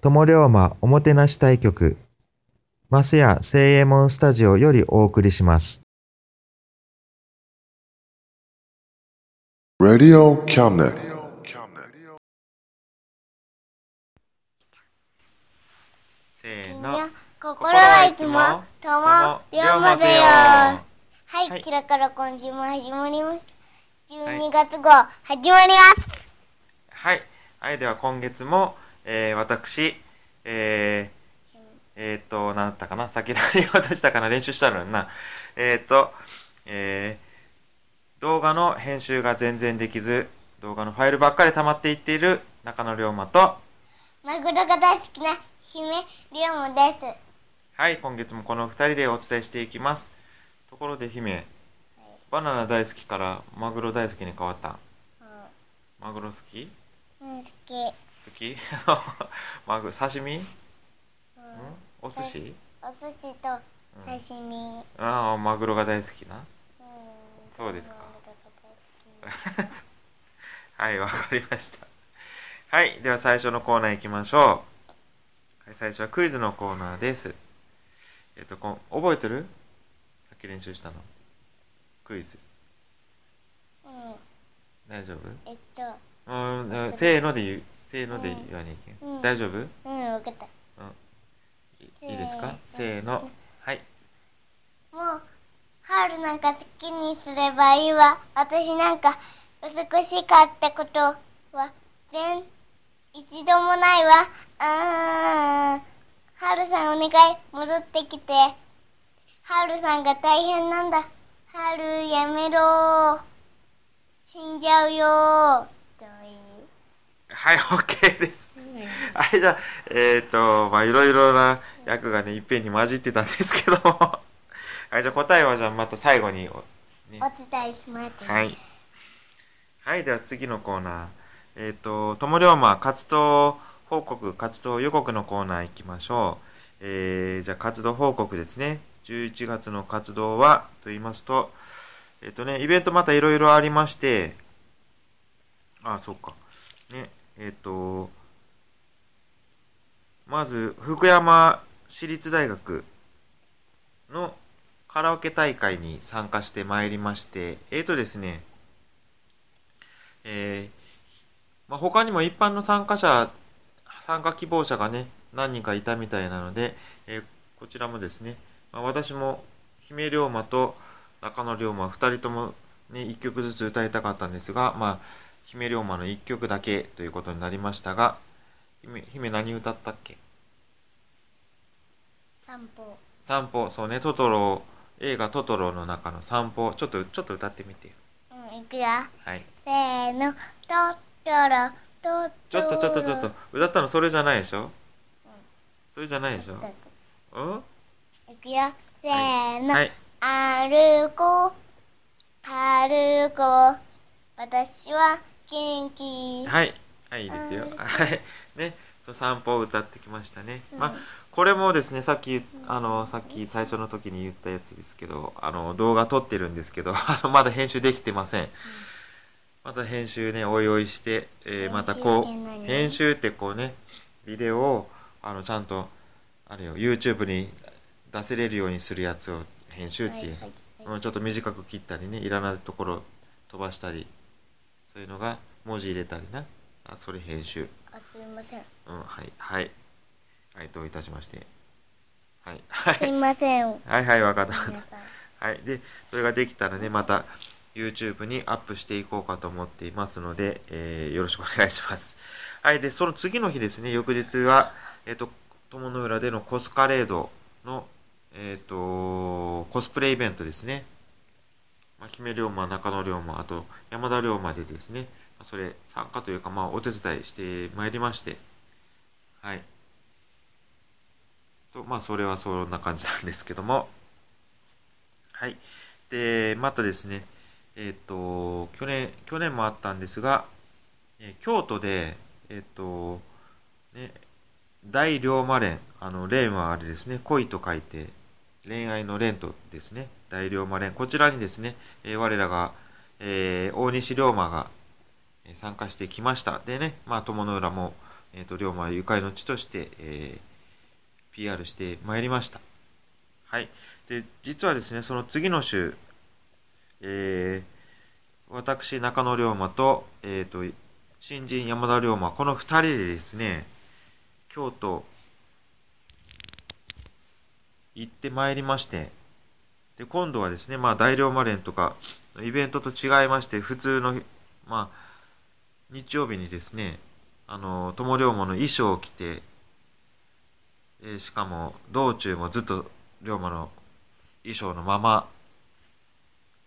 友龍馬おもてなし対局、マスヤ聖右衛門スタジオよりお送りします。Radio cabinet. せーの。心はいつもとも龍馬だよは、はいいキラから今週も始まりました12月号始まります、はい。はい、では今月も、えー、私、えー、えー、っと、なんだったかな？さっき何言おうとしたかな？練習したのにな。えー、っと、えー、動画の編集が全然できず、動画のファイルばっかり溜まっていっている中野龍馬と、マグロが大好きな姫龍馬です。はい、今月もこの二人でお伝えしていきます。ところで姫、バナナ大好きからマグロ大好きに変わった？マグロ好き？うん好き好き？マグ刺身、ん、お寿司？お寿司と刺身、ああマグロが大好きな。うん。そうですか。はいわかりました。はいでは最初のコーナー行きましょう、はい、最初はクイズのコーナーです。えっとこん覚えてる？さっき練習したの。クイズ。うん。大丈夫？えっと。うんうんせーので言うせーので言わなきゃいけん、うん。大丈夫？うん分かった。いいいですか？せーの。はい。もう春なんか好きにすればいいわ。私なんか美しかったことは全一度もないわ。あー。春さんお願い戻ってきて。春さんが大変なんだ。春やめろ。死んじゃうよはい、OK です。はい、じゃあ、えっ、と、まあ、いろいろな役がね、いっぺんに混じってたんですけども。はい、じゃあ答えは、じゃあまた最後に、ね。お伝えしますはい。はい、では次のコーナー。えっ、と、ともりょうま活動報告、活動予告のコーナー行きましょう。えー、じゃあ活動報告ですね。11月の活動は、と言いますと、えっ、とね、イベントまたいろいろありまして、あ、そうか。ね、えっ、と、まず、福山市立大学のカラオケ大会に参加してまいりまして、えーとですね、えーまあ、他にも一般の参加者、参加希望者がね、何人かいたみたいなので、えーこちらもですね、まあ、私も姫龍馬と中野龍馬二人ともね、一曲ずつ歌いたかったんですが、まあ、姫龍馬の一曲だけということになりましたが、姫、姫何歌ったっけ？散歩散歩、そうね、トトロ、映画トトロの中の散歩、ちょっと、ちょっと歌ってみてよ。うんいくよ。はい。せーの、とったら、とっちょっとちょっとちょっと、歌ったのそれじゃないでしょ？それじゃないでしょ？うん。いくよ。せーの。はい。歩こう、歩こう。私は元気。はい。はい、いいですよ。はい。ね。と散歩を歌ってきましたね、まあこれもですねさっきあのさっき最初の時に言ったやつですけどあの動画撮ってるんですけど まだ編集できてません、また編集ねおいおいして、えーまたこ編集って何う編集ってこうねビデオをあのちゃんとあれよ YouTube に出せれるようにするやつを編集っていう、はいちょっと短く切ったりねいらないところ飛ばしたりそういうのが文字入れたりな。あそれ編集。あすいません。うんはいはい。はいどういたしまして。はいはい。すいません。はいはいわかった。はいでそれができたらねまた YouTube にアップしていこうかと思っていますので、えーよろしくお願いします。はいでその次の日ですね翌日はえっ、と友の浦でのコスカレードのえっ、とコスプレイベントですねまあ、姫龍馬、中野龍馬、あと山田龍馬でですね、それ参加というか、まあ、お手伝いしてまいりまして、はい。と、まあ、それはそんな感じなんですけども、はい。で、またですね、えっ、と、去年、去年もあったんですが、え京都で、えっ、と、ね、大龍馬連、あの、連はあれですね、恋と書いて、恋愛の連とですね、大龍馬連、こちらにですね、えー我らが、えー大西龍馬が参加してきました。でね、まあ、友の浦も、えっ、と、龍馬ゆかりの地として、えー PR してまいりました。はい。で、実はですね、その次の週、えー私、中野龍馬と、えっ、と、新人山田龍馬、この二人でですね、京都、行ってまいりまして、で、今度はですね、まあ、大龍馬連とか、イベントと違いまして、普通の、まあ、日曜日にですね、あの、友龍馬の衣装を着て、えしかも、道中もずっと龍馬の衣装のまま、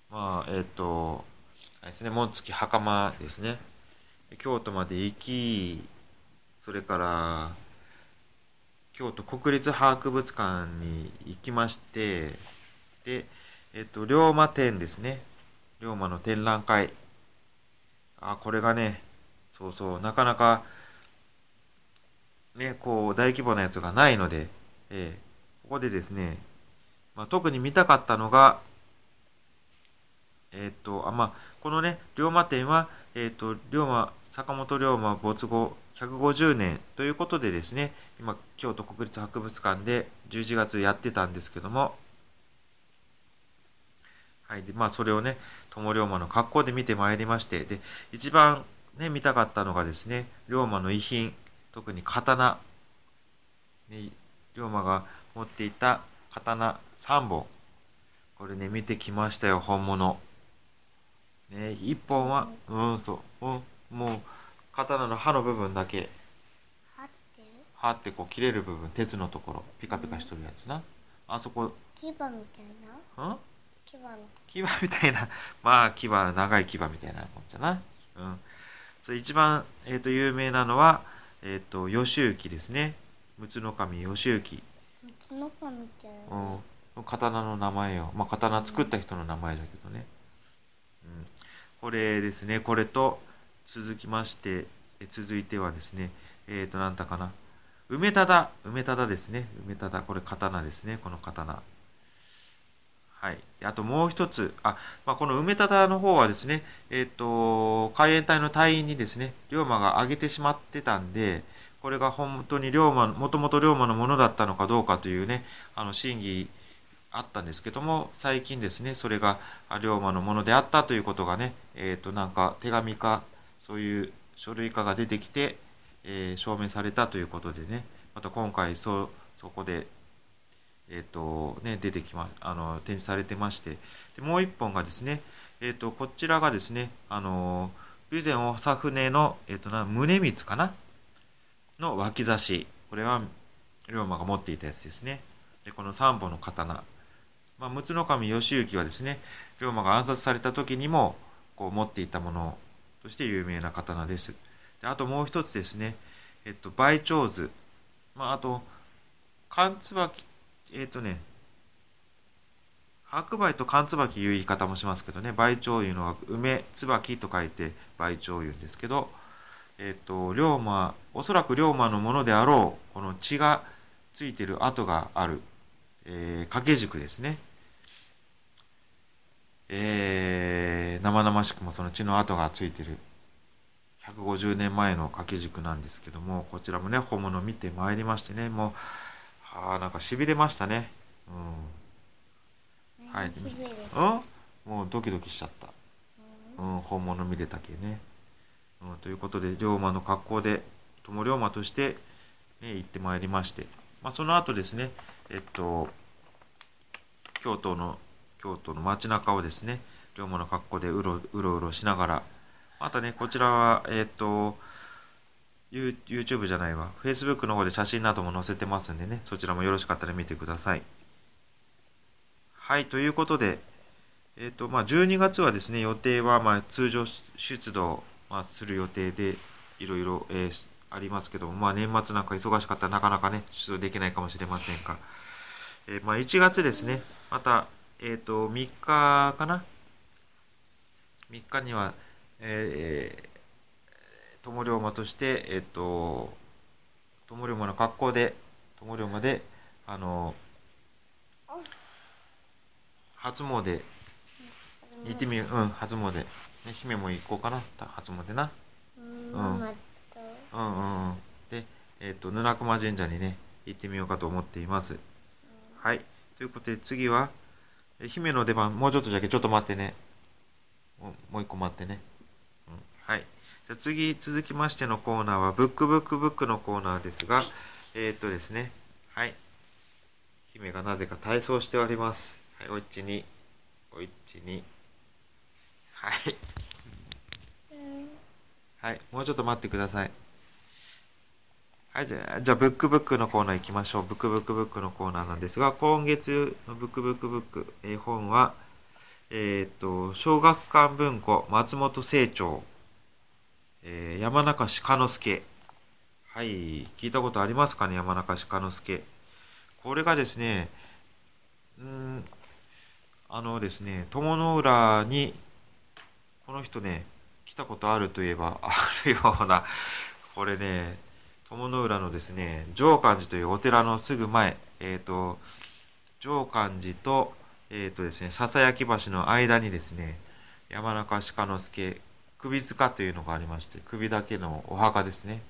まあ、えっ、と、あれですね、紋付き袴ですね。京都まで行き、それから、京都国立博物館に行きまして、で、えっと、龍馬展ですね。龍馬の展覧会。あ、これがね、そうそう、なかなか、ね、こう、大規模なやつがないので、ええここでですね、まあ、特に見たかったのが、えっと、あ、まあ、このね、龍馬展は、えっと、龍馬、坂本龍馬没後150年ということでですね、今、京都国立博物館で11月やってたんですけども、はい。で、まあ、それをね、友龍馬の格好で見てまいりまして、で、一番ね、見たかったのがですね、龍馬の遺品、特に刀、ね、龍馬が持っていた刀3本。これね、見てきましたよ、本物。ね、1本は、うん、そう、うん、もう、刀の刃の部分だけ、刃ってこう切れる部分、鉄のところ、ピカピカしとるやつな。あそこ、牙みたいな？うん？牙みたい牙みたいな、まあ、牙、長い牙みたいなもんじゃな。うん。それ一番、えっ、と、有名なのは、えっ、と、義行ですね。陸奥守義行。な角かみたいなうん。刀の名前よ。まあ、刀作った人の名前だけどね。うん。これですね。これと、続きまして、え続いてはですね、えっ、と、なんだかな。梅忠。梅忠ですね。梅忠。これ刀ですね。この刀。はい。あともう一つ、あ、まあ、この梅忠の方はですね、えっ、と、海援隊の隊員にですね、龍馬が挙げてしまってたんで、これが本当に龍馬、もともと龍馬のものだったのかどうかというね、あの、審議あったんですけども、最近ですね、それが龍馬のものであったということがね、えっ、と、なんか手紙か、そういう書類化が出てきて、えー証明されたということでね、また今回、そ、そこで、えっ、と、ね、出てきま、あの、展示されてまして、でもう一本がですね、えっ、と、こちらがですね、あの、備前長船の、えっ、とな、宗光かな？の脇差し。これは、龍馬が持っていたやつですね。で、この三本の刀。まあ、陸奥守義行はですね、龍馬が暗殺された時にも、こう、持っていたものとして有名な刀です。で、あともう一つですね、えっと、梅長図。まあ、あと、缶椿えっ、とね、白梅と缶椿いう言い方もしますけどね、梅長いうのは梅椿と書いて梅長言うんですけど、えっ、と、龍馬、おそらく龍馬のものであろう、この血がついてる跡がある、えー、掛け軸ですね。えー、生々しくもその血の跡がついてる。150年前の掛け軸なんですけどもこちらもね本物見てまいりましてねもうはあなんかしびれましたね。うん。はいうん？もうドキドキしちゃった。うん。本物見れたけね、うん、ということで龍馬の格好で友龍馬として、ね、行ってまいりまして、まあ、その後ですねえっと京都の京都の街中をですね龍馬の格好でうろうろうろしながらまたねこちらはえっと YouTube じゃないわ Facebook の方で写真なども載せてますんでねそちらもよろしかったら見てくださいはいということでえっ、とまあ12月はですね予定はまあ通常出動、まあ、する予定でいろいろ、えーありますけどもまあ年末なんか忙しかったらなかなかね出動できないかもしれませんが、えーまあ、1月ですねまたえっ、と3日かな3日にはえーえー友龍馬としてえっ、と友龍馬の格好で友龍馬であの初詣行ってみよううん初詣、ね、姫も行こうかな。た初詣な。うんうん。う。んうんうん。でえっ、と布熊神社にね行ってみようかと思っています。はい。ということで次はえ姫の出番。もうちょっとだけちょっと待ってねもう一個待ってね、うん、はい。じゃ次続きましてのコーナーはブックブックブックのコーナーですがえーっとですね。はい。姫がなぜか体操しております。はい。おいちにおいちに。はい。はい、もうちょっと待ってください。はい、じゃあ、じゃあ、ブックブックのコーナー行きましょう。ブックブックブックのコーナーなんですが、今月のブックブックブック、えー本は、えーっと、小学館文庫、松本清張、えー山中鹿之助。はい、聞いたことありますかね、山中鹿之助。これがですね、うん、あのですね、友の浦に、この人ね、来たことあるといえば あるような、これね、友の浦のですね、上漢寺というお寺のすぐ前、えっ、と、上漢寺と、えっ、とですね、笹焼橋の間にですね、山中鹿之助首塚というのがありまして、首だけのお墓ですね。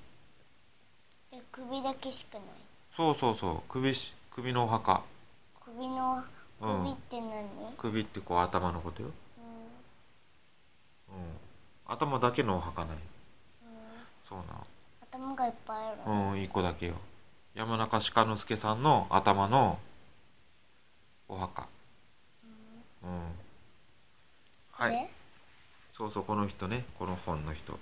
で首だけしかないそうそうそう、首し、首のお墓。首のうん首って何、首ってこう頭のことよ。うん。頭だけのお墓ない。そうなの。頭がいっぱいある、うん、一個だけよ。山中鹿之助さんの頭のお墓。うん。はい。そうそう、この人ね、この本の人。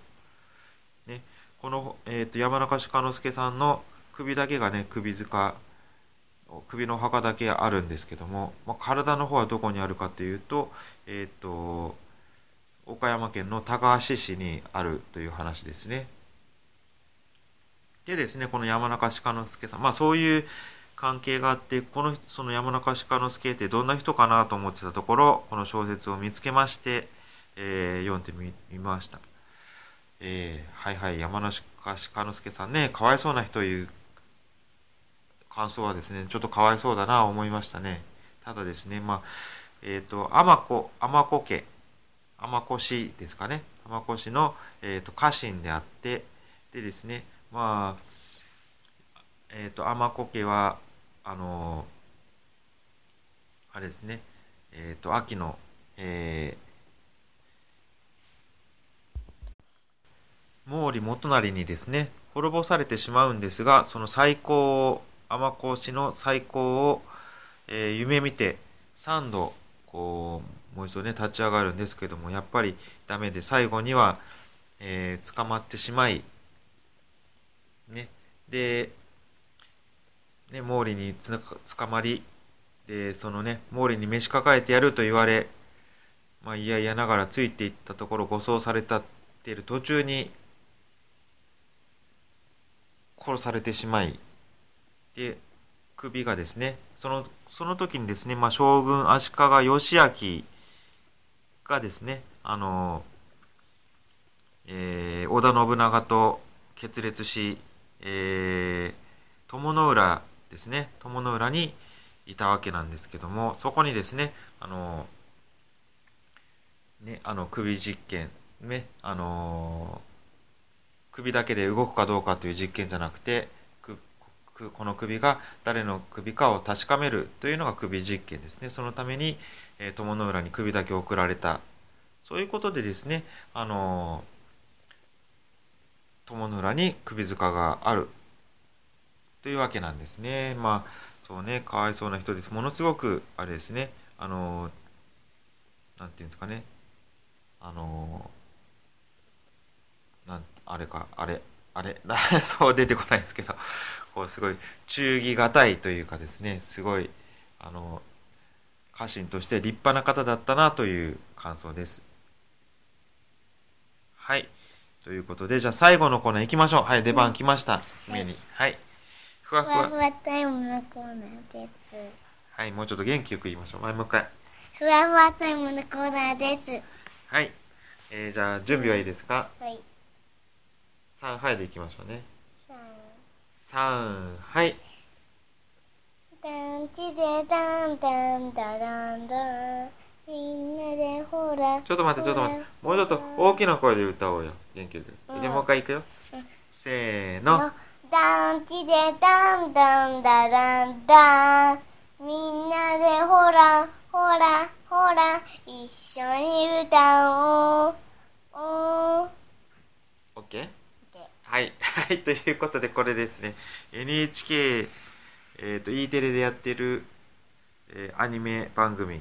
ね、この、えっ、と、山中鹿之助さんの首だけがね、首塚、首のお墓だけあるんですけども、まあ、体の方はどこにあるかというと、えっ、と、岡山県の高梁市にあるという話ですね。でですね、この山中鹿之助さん、まあそういう関係があって、このその山中鹿之助ってどんな人かなと思ってたところ、この小説を見つけまして、えー読んでみみました。えーはいはい、山中鹿之助さんね、かわいそうな人という感想はですね、ちょっとかわいそうだな思いましたね。ただですね、まあ、えっ、と、天子、天子家、天子氏ですかね。天子氏の、えー、と家臣であって、でですね、まあ、えっ、と、天子家は、あのあれですね、えっ、と、秋の、えー、毛利元就にですね、滅ぼされてしまうんですが、その最高を、天子氏の最高を、えー夢見て、三度、こう、もう一度ね、立ち上がるんですけども、やっぱりダメで、最後には、えー捕まってしまい、ね、で、ね、毛利につな捕まり、で、そのね、毛利に召し抱えてやると言われ、まあ、いやいやながらついていったところ、護送されたっている途中に、殺されてしまい、で、首がですね、その、その時にですね、まあ、将軍足利義昭がですね、あの、えー織田信長と決裂し、えー友の浦ですね。友の浦にいたわけなんですけどもそこにですねあのねあの首実験ねあの首だけで動くかどうかという実験じゃなくてこの首が誰の首かを確かめるというのが首実験ですね。そのために、えー友の浦に首だけ送られた。そういうことでですねあの友の浦に首塚がある。というわけなんですね。まあそうねかわいそうな人です。ものすごくあれですね。あのなんていうんですかね。あのなんあれかあれあれ そう出てこないですけど。こうすごい忠義がたいというかですね。すごいあの家臣として立派な方だったなという感想です。はい。ということでじゃあ最後のコーナー行きましょう。はい出番来ました。姫に。はいふわふわ。ふわタイムのコーナーです。はいもうちょっと元気よく言いましょう。はいもう一回。ふわふわタイムのコーナーです。はい、えー、じゃあ準備はいいですか？はい。3はいでいきましょうね。さあ3はい。ダンチでダンダンダダンダン。みんなでほら。ちょっと待ってちょっと待って。もうちょっと大きな声で歌おうよ。元気よく。じゃあもう一回いくよ。せーのダンチでダンダンダダンダンみんなでほらほらほら一緒に歌おうおー OK? はい。はい。ということで、これですね。NHK、えっ、と、E テレでやってる、えーアニメ番組、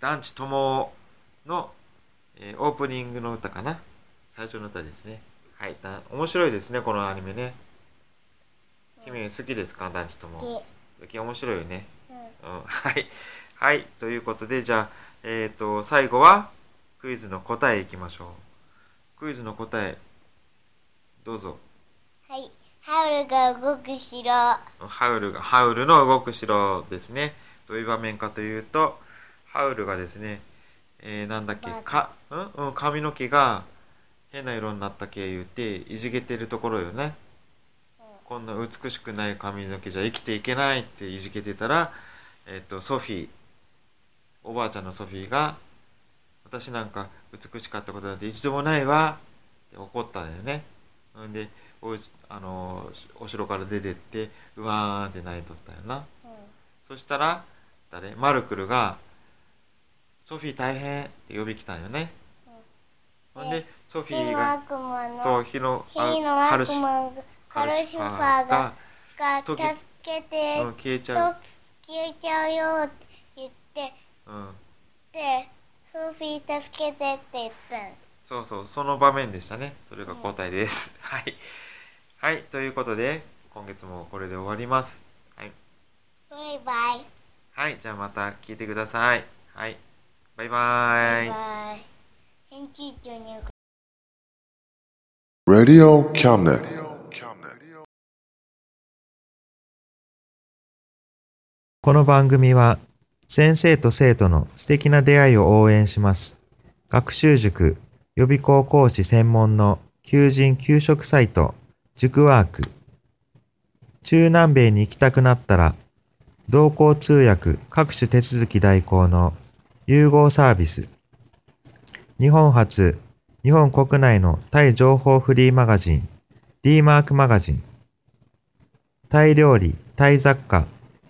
団地友の、えーオープニングの歌かな。最初の歌ですね。はい。だ面白いですね、このアニメね。君好きですか？団地友。好き、面白いよね。うん、はい。はい。ということで、じゃあ、えっ、と、最後は、クイズの答えいきましょう。クイズの答え、どうぞ。はいハウルが動く城ハウルが、ハウルの動く城ですね。どういう場面かというと、ハウルがですね、えー、なんだっけ、か、うん？うん、髪の毛が変な色になった系言って、いじけてるところよね。こんな美しくない髪の毛じゃ生きていけないっていじけてたら、えっ、と、ソフィー、おばあちゃんのソフィーが、私なんか美しかったことなんて一度もないわって怒ったんだよね。んで、おうあのーお城から出てって、うわーんって泣いとったよな。そしたら、誰？マルクルが、ソフィー大変って呼び来たんよね。ほんで、ソフィーが、そう、火の、あ火の悪カルシファーがが助けてうん、消えちゃう。消えちゃうよって言ってうん。でソフィー助けてって言ったのそうそう、その場面でしたね。それが答えです。はい。はい、ということで、今月もこれで終わります。はい。バイバイはい、じゃあまた聞いてください。はい。バイバーイ。バイバイ編集長に Radio Cabinet. この番組は先生と生徒の素敵な出会いを応援します。学習塾予備校講師専門の求人・給食サイト塾ワーク。中南米に行きたくなったら同行通訳各種手続き代行の融合サービス。日本初、日本国内のタイ情報フリーマガジン D マークマガジン。タイ料理、タイ雑貨、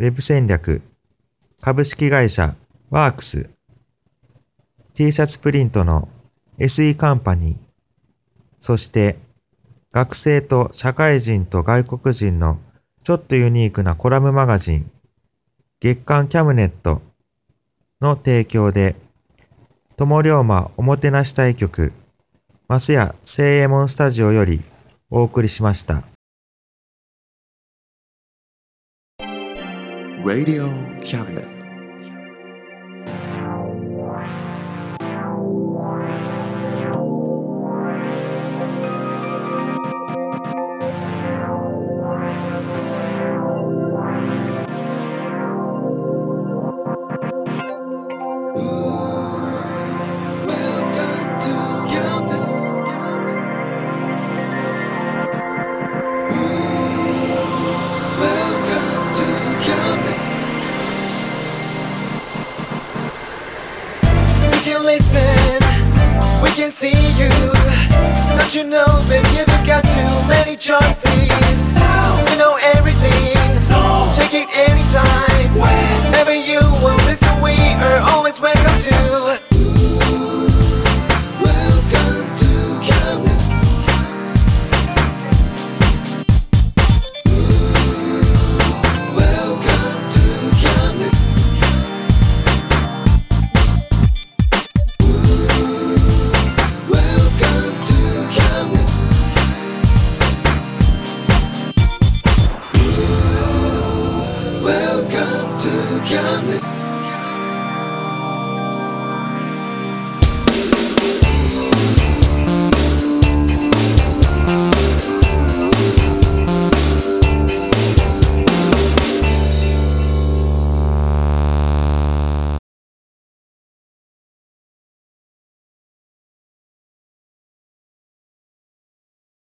ウェブ戦略。株式会社ワークス。T シャツプリントの SE カンパニー。そして学生と社会人と外国人のちょっとユニークなコラムマガジン月刊キャムネットの提供で友龍馬おもてなし対局マスヤ聖右衛門スタジオよりお送りしました。Radio Cabinet.